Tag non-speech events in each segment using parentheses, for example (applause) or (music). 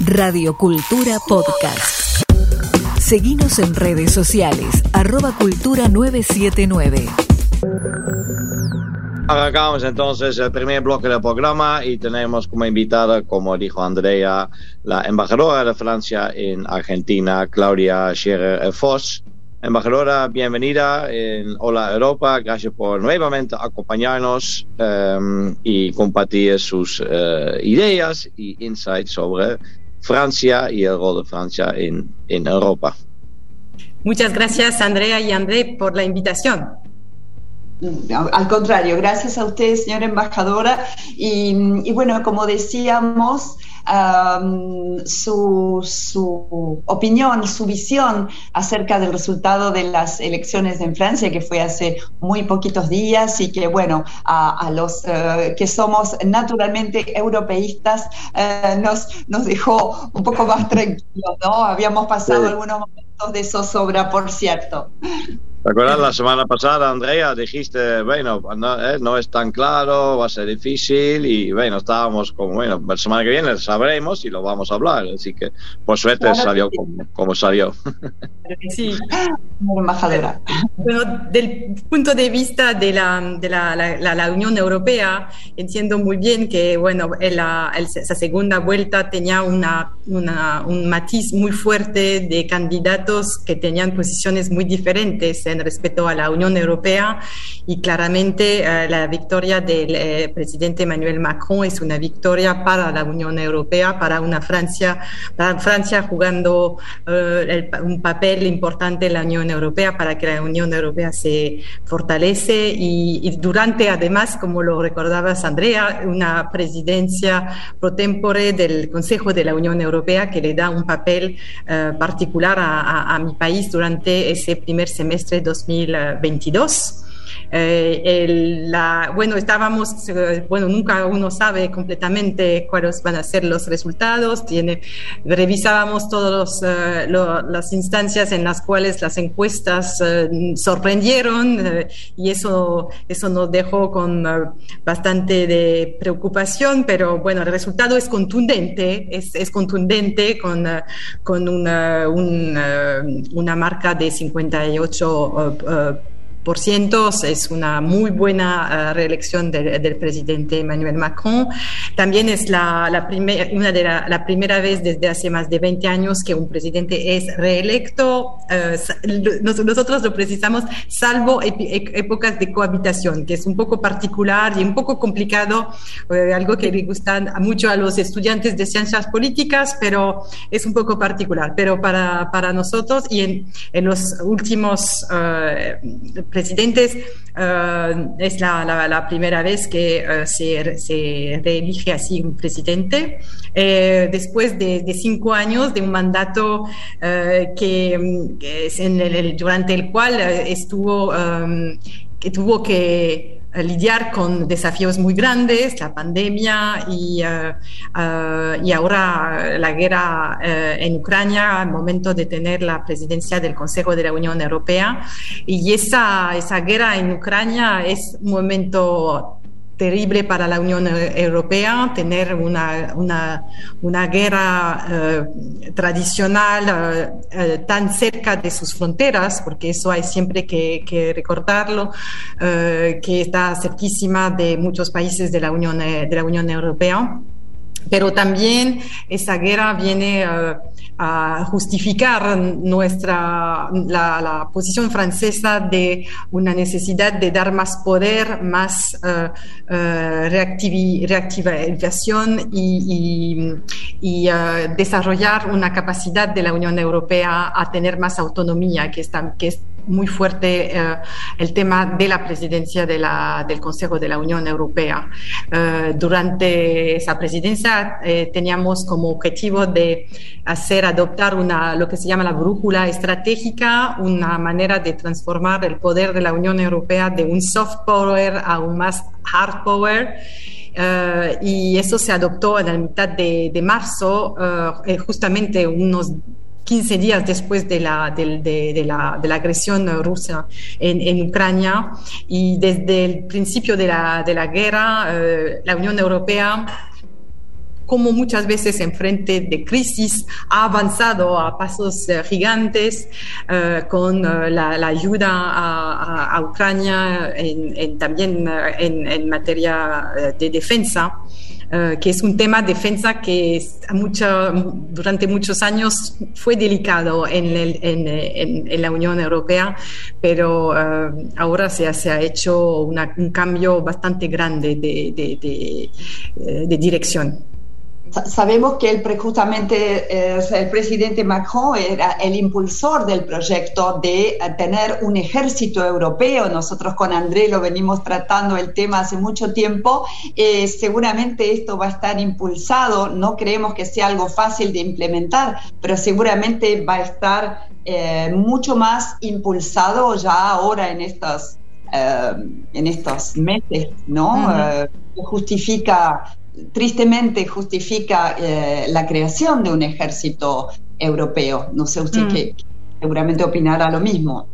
Radio Cultura Podcast. Seguimos en redes sociales, arroba cultura 979. Arrancamos entonces el primer bloque del programa y tenemos como invitada, como dijo Andrea, la embajadora de Francia en Argentina, Claudia Scherer-Foss. Embajadora, bienvenida en Hola Europa. Gracias por nuevamente acompañarnos um, y compartir sus uh, ideas y insights sobre Francia y el rol de Francia en, en Europa. Muchas gracias, Andrea y André, por la invitación. Al contrario, gracias a usted, señora embajadora. Y, y bueno, como decíamos, um, su, su, opinión, su visión acerca del resultado de las elecciones en Francia, que fue hace muy poquitos días y que, bueno, a, a los uh, que somos naturalmente europeístas uh, nos, nos dejó un poco más tranquilos, ¿no? Habíamos pasado sí. algunos momentos de zozobra, por cierto. ¿Te acuerdas la semana pasada, Andrea? Dijiste, bueno, no, eh, no, es tan claro, va a ser difícil y bueno, estábamos como, bueno, la semana que viene sabremos y lo vamos a hablar. Así que por suerte claro salió sí. como, como, salió. Sí, embajadora. Bueno, del punto de vista de la, de la, la, la Unión Europea, entiendo muy bien que, bueno, la, esa segunda vuelta tenía una, una, un matiz muy fuerte de candidatos que tenían posiciones muy diferentes en respecto a la Unión Europea y claramente eh, la victoria del eh, presidente Emmanuel Macron es una victoria para la Unión Europea, para una Francia, para Francia jugando eh, el, un papel importante en la Unión Europea para que la Unión Europea se fortalece y, y durante además, como lo recordabas Andrea, una presidencia pro tempore del Consejo de la Unión Europea que le da un papel particular a, a, a mi país durante ese primer semestre 2022. Eh, el, la, bueno, estábamos, eh, bueno, nunca uno sabe completamente cuáles van a ser los resultados. Tiene, revisábamos todas eh, lo, las instancias en las cuales las encuestas eh, sorprendieron eh, y eso, eso nos dejó con bastante de preocupación, pero bueno, el resultado es contundente, es, es contundente con, con una, una, una marca de 58 por ciento, es una muy buena uh, reelección de, del presidente Emmanuel Macron. También es la, la, primer, una de la, la, primera vez desde hace más de 20 años que un presidente es reelecto. Uh, nosotros lo precisamos, salvo épocas de cohabitación, que es un poco particular y un poco complicado, uh, algo que le gusta mucho a los estudiantes de ciencias políticas, pero es un poco particular. Pero para, para nosotros y en, en los últimos presidentes, uh, es la, primera vez que uh, se, se, reelige así un presidente, eh, después de, cinco años de un mandato que, durante el cual estuvo, que tuvo que lidiar con desafíos muy grandes, la pandemia y, uh, uh, y ahora la guerra uh, en Ucrania, al momento de tener la presidencia del Consejo de la Unión Europea. Y esa, esa guerra en Ucrania es un momento terrible para la Unión Europea tener una, una, una guerra eh, tradicional eh, eh, tan cerca de sus fronteras, porque eso hay siempre que, recordarlo, que está cerquísima de muchos países de la Unión, de la Unión Europea pero también esa guerra viene uh, a justificar nuestra la, la, posición francesa de una necesidad de dar más poder, más uh, reactivación y, y, y desarrollar una capacidad de la Unión Europea a tener más autonomía, que, está, que es muy fuerte eh, el tema de la presidencia de la, del Consejo de la Unión Europea. Eh, durante esa presidencia eh, teníamos como objetivo de hacer adoptar una, lo que se llama la brújula estratégica, una manera de transformar el poder de la Unión Europea de un soft power a un más hard power. Uh, y eso se adoptó en la mitad de, de marzo, uh, justamente unos 15 días después de la, de, de, de la, agresión rusa en, en, Ucrania y desde el principio de la, la guerra, eh, la Unión Europea como muchas veces en frente de crisis ha avanzado a pasos gigantes con la, ayuda a, Ucrania en, también en materia de defensa. Eh, que es un tema de defensa que durante muchos años fue delicado en, la Unión Europea, pero eh, ahora se, ha hecho un cambio bastante grande de eh, dirección. Sabemos que el, justamente el presidente Macron era el impulsor del proyecto de eh, tener un ejército europeo. Nosotros con André lo venimos tratando el tema hace mucho tiempo. Eh, seguramente esto va a estar impulsado. No creemos que sea algo fácil de implementar, pero seguramente va a estar eh, mucho más impulsado ya ahora en estos, en estos meses, ¿no? justifica tristemente justifica eh, la creación de un ejército europeo. No sé usted mm. qué, seguramente opinará lo mismo.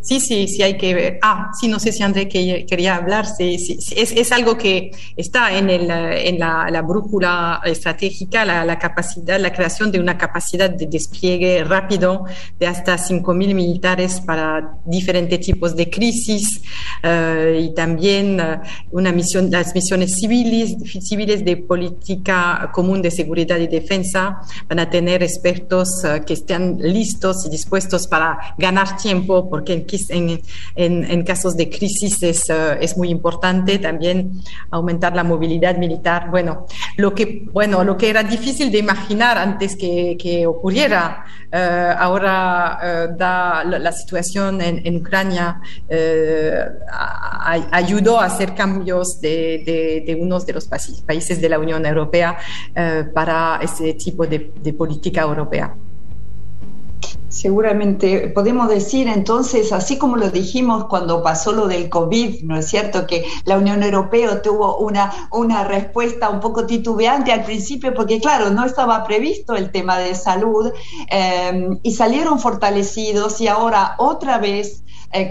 Sí, sí, sí hay que ver. Ah, sí, no sé si André quería hablar. Sí, sí, Es, es, algo que está en, el, en la, brújula estratégica, la, capacidad, la creación de una capacidad de despliegue rápido de hasta 5.000 militares para diferentes tipos de crisis eh, y también eh, una misión, las misiones civiles, civiles de política común de seguridad y defensa van a tener expertos eh, que estén listos y dispuestos para ganar tiempo, porque en, casos de crisis es, eh, es, muy importante también aumentar la movilidad militar. Bueno, lo que, bueno, lo que era difícil de imaginar antes que, que ocurriera, eh, ahora eh, la, situación en, Ucrania ayudó a hacer cambios de, de, unos de los países de la Unión Europea para ese tipo de, de política europea. Seguramente podemos decir entonces, así como lo dijimos cuando pasó lo del COVID, ¿no es cierto? Que la Unión Europea tuvo una, una respuesta un poco titubeante al principio, porque claro, no estaba previsto el tema de salud eh, y salieron fortalecidos y ahora otra vez eh,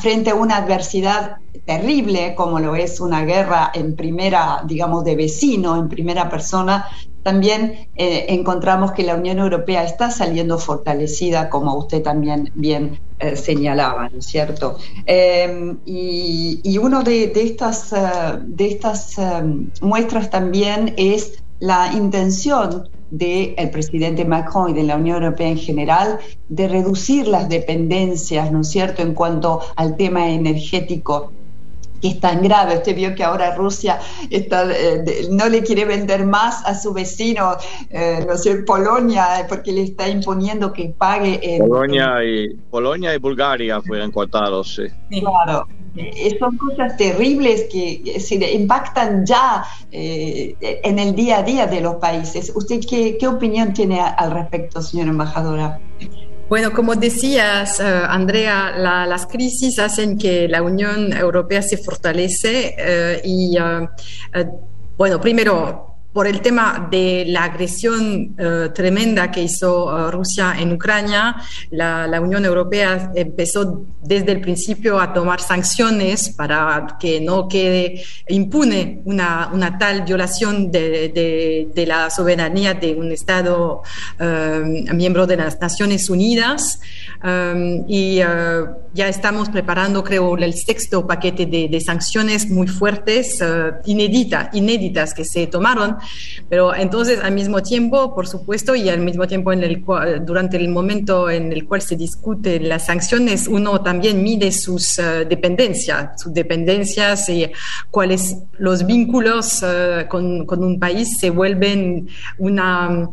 frente a una adversidad terrible como lo es una guerra en primera, digamos, de vecino, en primera persona, también eh, encontramos que la Unión Europea está saliendo fortalecida, como usted también bien eh, señalaba, ¿no es cierto? Em, y, y una de, estas, eh, de estas muestras también es la intención del presidente Macron y de la Unión Europea en general de reducir las dependencias, ¿no es cierto?, en cuanto al tema energético que es tan grave. Usted vio que ahora Rusia está, eh, no le quiere vender más a su vecino, eh, no sé, Polonia, porque le está imponiendo que pague. Polonia, y, Polonia y Bulgaria fueron cortados, sí. Claro. Eh, son cosas terribles que se impactan ya en el día a día de los países. ¿Usted qué, opinión tiene al respecto, señora embajadora? Bueno, como decías, eh, Andrea, las crisis hacen que la Unión Europea se fortalece eh, y, eh, bueno, primero, por el tema de la agresión eh, tremenda que hizo eh, Rusia en Ucrania, la, Unión Europea empezó desde el principio a tomar sanciones para que no quede impune una, una tal violación de, la soberanía de un Estado eh, miembro de las Naciones Unidas. y ya estamos preparando, creo, el sexto paquete de, sanciones muy fuertes, inéditas, inéditas que se tomaron pero entonces, al mismo tiempo, por supuesto, y al mismo tiempo en el durante el momento en el cual se discuten las sanciones, uno también mide sus eh, dependencias, sus dependencias y cuáles los vínculos eh, con, con, un país se vuelven una,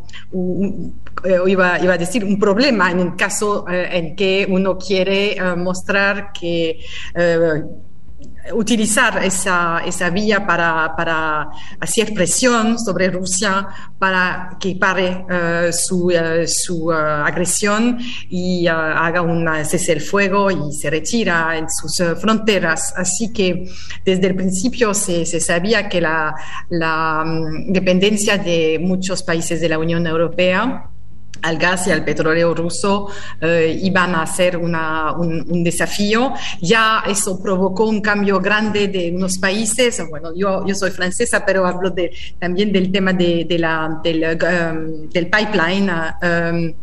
eh, iba, iba, a decir, un problema en el caso en que uno quiere mostrar que utilizar esa, esa vía para, para, hacer presión sobre Rusia para que pare eh, su, eh, su eh, agresión y haga un cese el fuego y se retira en sus fronteras. Así que desde el principio se, se sabía que la, la mm, dependencia de muchos países de la Unión Europea al gas y al petróleo ruso eh, iban a ser una, un, desafío. Ya eso provocó un cambio grande de unos países. Bueno, yo, yo soy francesa, pero hablo de, también del tema de, de la, del, um, del pipeline. Um,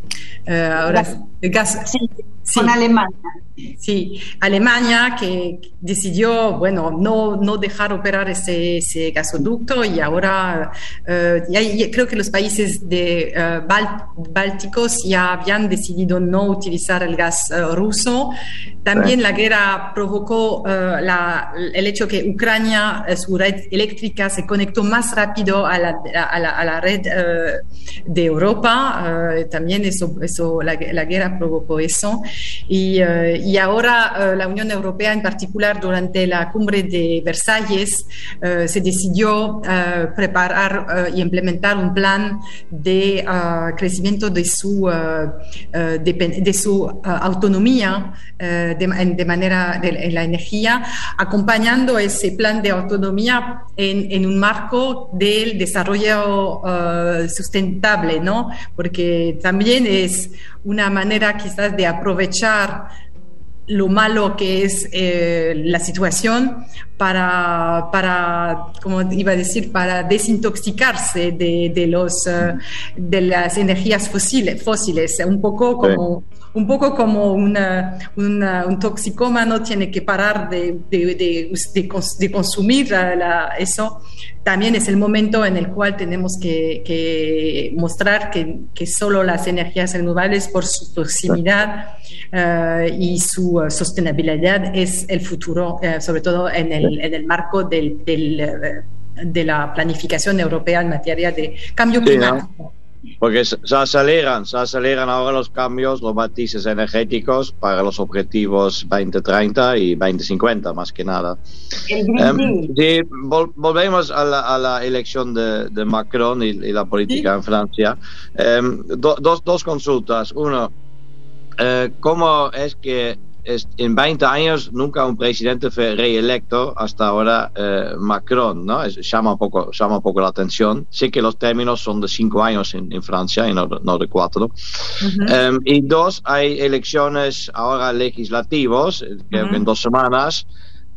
uh, ahora, el gas. Sí, sí. Con Alemania. Sí, Alemania que decidió, bueno, no, no dejar operar ese, ese gasoducto y ahora uh, ya, ya creo que los países de uh, bálticos ya habían decidido no utilizar el gas uh, ruso. También la guerra provocó la, el hecho que Ucrania, su red eléctrica, se conectó más rápido a la, a la, red de Europa. también eso, eso la, guerra provocó eso. Y, y ahora la Unión Europea, en particular durante la cumbre de Versalles, se decidió preparar y implementar un plan de crecimiento de su, de, de, su autonomía de, de, manera de, la energía, acompañando ese plan de autonomía en, un marco del desarrollo sustentable, ¿no? Porque también es una manera quizás de aprovechar lo malo que es eh, la situación para, para, como iba a decir, para desintoxicarse de, de los, uh, de las energías fósiles, fósiles. Un poco como... Sí un poco como una, una, un toxicómano tiene que parar de, de, de, consumir la, eso, también es el momento en el cual tenemos que, que mostrar que, que, solo las energías renovables, por su proximidad uh, y su uh, sostenibilidad, es el futuro, sobre todo en el, en el marco del, del, de la planificación europea en materia de cambio climático. Sí, ¿no? Porque se aceleran, se aceleran ahora los cambios, los matices energéticos para los objetivos 2030 y 2050, más que nada. Um, si vol volvemos a la, a la, elección de, de Macron y, y, la política ¿Sí? en Francia, um, do, dos, dos consultas. Uno, uh, ¿cómo es que en 20 años nunca un presidente fue reelecto hasta ahora eh, Macron, ¿no? Es, llama, un poco, llama un poco la atención. Sé que los términos son de 5 años en, en, Francia y no, no de 4. Uh -huh. um, y dos, hay elecciones ahora legislativos, creo uh -huh. que en dos semanas.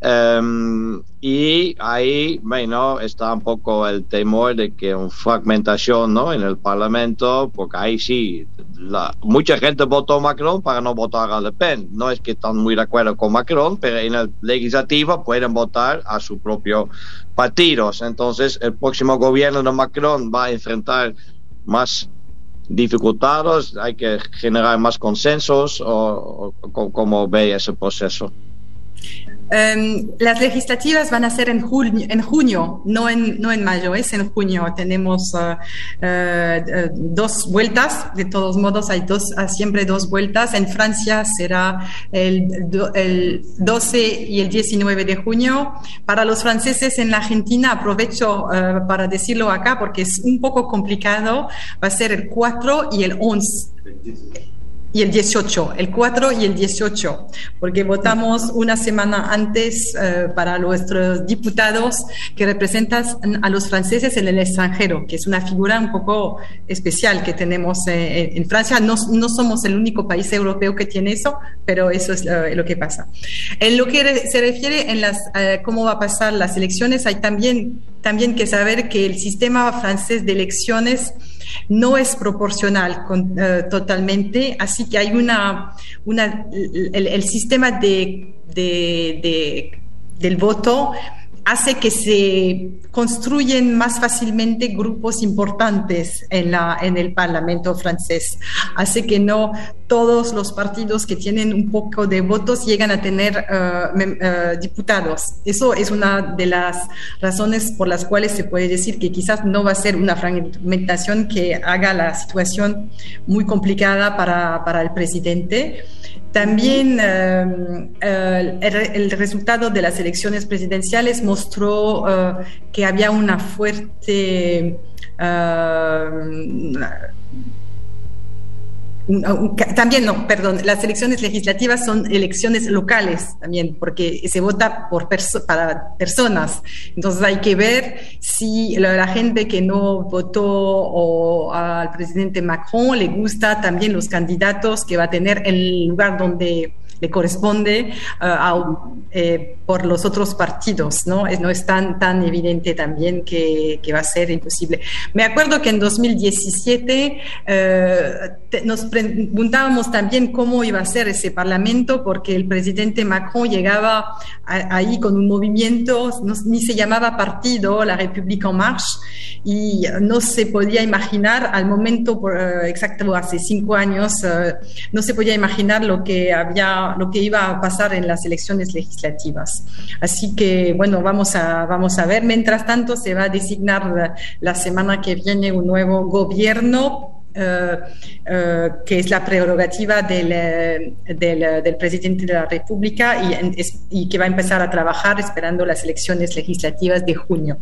Um, y ahí, bueno, está un poco el temor de que una fragmentación ¿no? en el Parlamento, porque ahí sí, la, mucha gente votó Macron para no votar a Le Pen. No es que están muy de acuerdo con Macron, pero en el legislativo pueden votar a su propio partido. Entonces, el próximo gobierno de Macron va a enfrentar más dificultades, hay que generar más consensos, o, o cómo ve ese proceso. Um, las legislativas van a ser en junio, en junio no, en, no en mayo, es en junio. Tenemos uh, uh, dos vueltas, de todos modos hay dos, siempre dos vueltas. En Francia será el, el 12 y el 19 de junio. Para los franceses en la Argentina, aprovecho uh, para decirlo acá porque es un poco complicado, va a ser el 4 y el 11 y el 18, el 4 y el 18, porque votamos una semana antes uh, para nuestros diputados que representan a los franceses en el extranjero, que es una figura un poco especial que tenemos eh, en Francia. No, no, somos el único país europeo que tiene eso, pero eso es uh, lo que pasa. En lo que se refiere en las uh, cómo va a pasar las elecciones, hay también también que saber que el sistema francés de elecciones no es proporcional con, uh, totalmente, así que hay una, una el, el sistema de, de, del voto hace que se construyen más fácilmente grupos importantes en, la, en el Parlamento francés. Hace que no todos los partidos que tienen un poco de votos llegan a tener uh, uh, diputados. Eso es una de las razones por las cuales se puede decir que quizás no va a ser una fragmentación que haga la situación muy complicada para, para el presidente. También uh, el, el, resultado de las elecciones presidenciales mostró uh, que había una fuerte uh, también no, perdón, las elecciones legislativas son elecciones locales también, porque se vota por para personas. Entonces hay que ver si la, gente que no votó o al presidente Macron le gusta también los candidatos que va a tener en el lugar donde le corresponde uh, eh, por los otros partidos, ¿no? No es tan, tan evidente también que, que va a ser imposible. Me acuerdo que en 2017 eh, nos preguntábamos también cómo iba a ser ese parlamento, porque el presidente Macron llegaba ahí con un movimiento, ni se llamaba partido, la República en Marche, y no se podía imaginar al momento eh, exacto, hace cinco años, no se podía imaginar lo que había lo que iba a pasar en las elecciones legislativas. Así que, bueno, vamos a, vamos a ver. Mientras tanto, se va a designar la, semana que viene un nuevo gobierno eh, eh, que es la prerrogativa del, del, presidente de la República y, y, que va a empezar a trabajar esperando las elecciones legislativas de junio.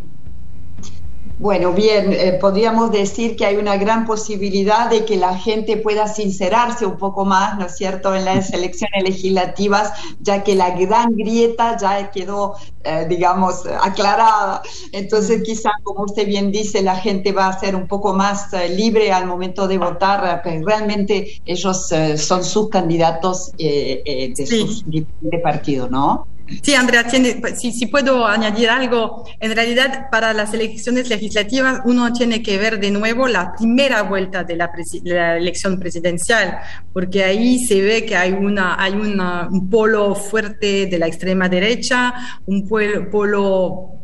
Bueno, bien, eh, podríamos decir que hay una gran posibilidad de que la gente pueda sincerarse un poco más, ¿no es cierto?, en las (laughs) elecciones legislativas, ya que la gran grieta ya quedó, eh, digamos, aclarada. Entonces, quizá, como usted bien dice, la gente va a ser un poco más eh, libre al momento de votar, pero realmente ellos son sus candidatos de sus de partido, ¿no? Sí, Andrea, pues, si, puedo añadir algo, en realidad para las elecciones legislativas uno tiene que ver de nuevo la primera vuelta de la, elección presidencial, porque ahí se ve que hay, una, hay un polo fuerte de la extrema derecha, un polo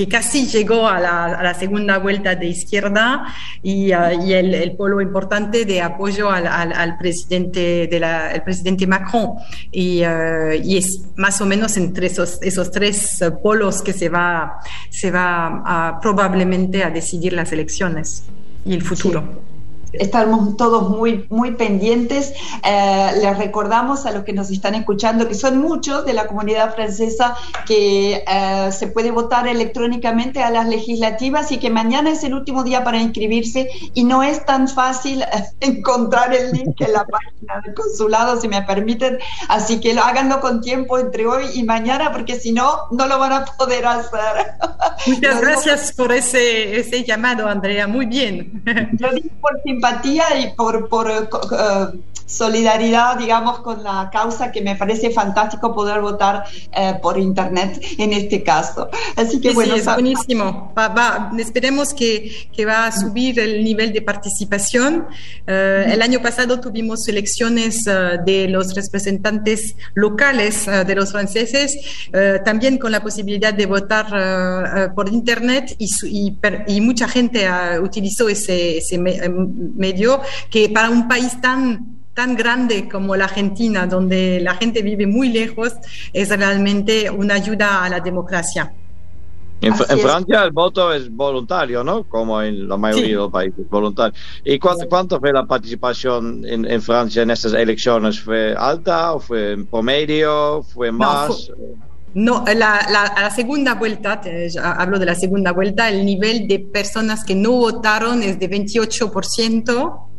que casi llegó a la, segunda vuelta de izquierda y, uh, el, polo importante de apoyo al, presidente de el presidente Macron. Y, uh, y, es más o menos entre esos, esos tres polos que se va se va a, probablemente a decidir las elecciones y el futuro estamos todos muy, muy pendientes. Eh, les recordamos a los que nos están escuchando, que son muchos de la comunidad francesa, que eh, se puede votar electrónicamente a las legislativas y que mañana es el último día para inscribirse y no es tan fácil encontrar el link en la página del consulado, si me permiten. Así que háganlo con tiempo entre hoy y mañana, porque si no, no lo van a poder hacer. Muchas gracias por ese, ese llamado, Andrea. Muy bien. Lo digo por (laughs) empatía y por, por uh, solidaridad, digamos, con la causa que me parece fantástico poder votar eh, por Internet (laughs) en este caso. Así que bueno. es buenísimo. esperemos que, que, va a subir el nivel de participación. Eh, el año pasado tuvimos elecciones eh, de los representantes locales de los franceses, también con la posibilidad de votar por Internet y, y, y mucha gente utilizó ese, ese medio que para un país tan tan grande como la Argentina, donde la gente vive muy lejos, es realmente una ayuda a la democracia. En, Francia el voto es voluntario, ¿no? Como en la mayoría de los países, voluntario. ¿Y cuánto, fue la participación en, Francia en estas elecciones? ¿Fue alta o fue en promedio? ¿Fue más? No, la, la, segunda vuelta, hablo de la segunda vuelta, el nivel de personas que no votaron es de 28%,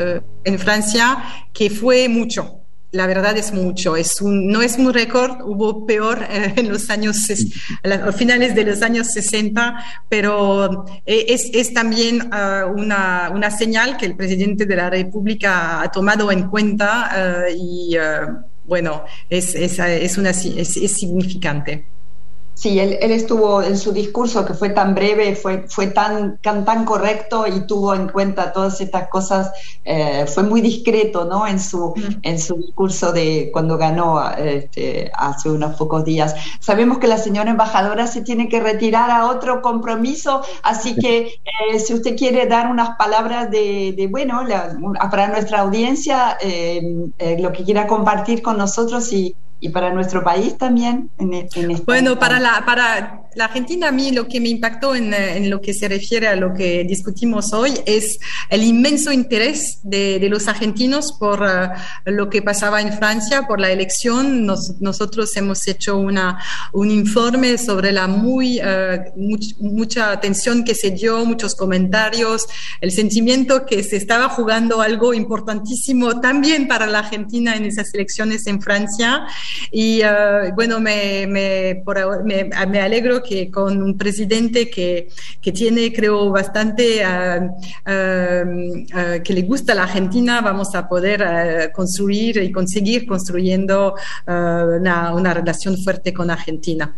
eh, en Francia, que fue mucho. La verdad es mucho, es un, no es un récord, hubo peor eh, en los años, a finales de los años 60, pero eh, es, es también ah, una, una, señal que el presidente de la República ha tomado en cuenta y bueno, es, es, es, una, es significante. Sí, él, estuvo en su discurso que fue tan breve, fue, fue tan, tan, correcto y tuvo en cuenta todas estas cosas, eh, fue muy discreto ¿no? en, su, mm. en su discurso de cuando ganó este, hace unos pocos días. Sabemos que la señora embajadora se tiene que retirar a otro compromiso, así que eh, si usted quiere dar unas palabras de, bueno, para nuestra audiencia, eh, lo que quiera compartir con nosotros y y para nuestro país también. En, en bueno, para la, para la Argentina, a mí lo que me impactó en, en, lo que se refiere a lo que discutimos hoy es el inmenso interés de, de los argentinos por uh, lo que pasaba en Francia, por la elección. Nos, nosotros hemos hecho una, un informe sobre la muy, uh, much, mucha atención que se dio, muchos comentarios, el sentimiento que se estaba jugando algo importantísimo también para la Argentina en esas elecciones en Francia. Y uh, bueno, me, me, por, me, me alegro que con un presidente que, que tiene, creo, bastante, uh, uh, que le gusta la Argentina, vamos a poder construir y conseguir construyendo una, una relación fuerte con Argentina.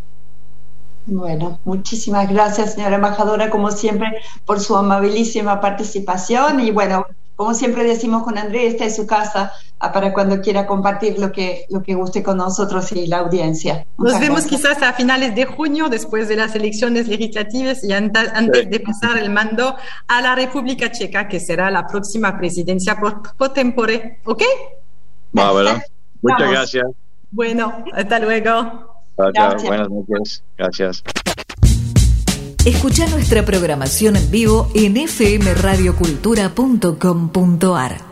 Bueno, muchísimas gracias, señora embajadora, como siempre, por su amabilísima participación. Y bueno, como siempre decimos con Andrés, esta es su casa ah, para cuando quiera compartir lo que, lo que guste con nosotros y la audiencia. Nos vemos quizás a finales de junio, después de las elecciones legislativas y antes, de pasar el mando a la República Checa, que será la próxima presidencia por, por tempore. ¿Ok? Bueno, muchas gracias. Bueno, hasta luego. Chao, Buenas noches. Gracias. Escucha nuestra programación en vivo en fmradiocultura.com.ar.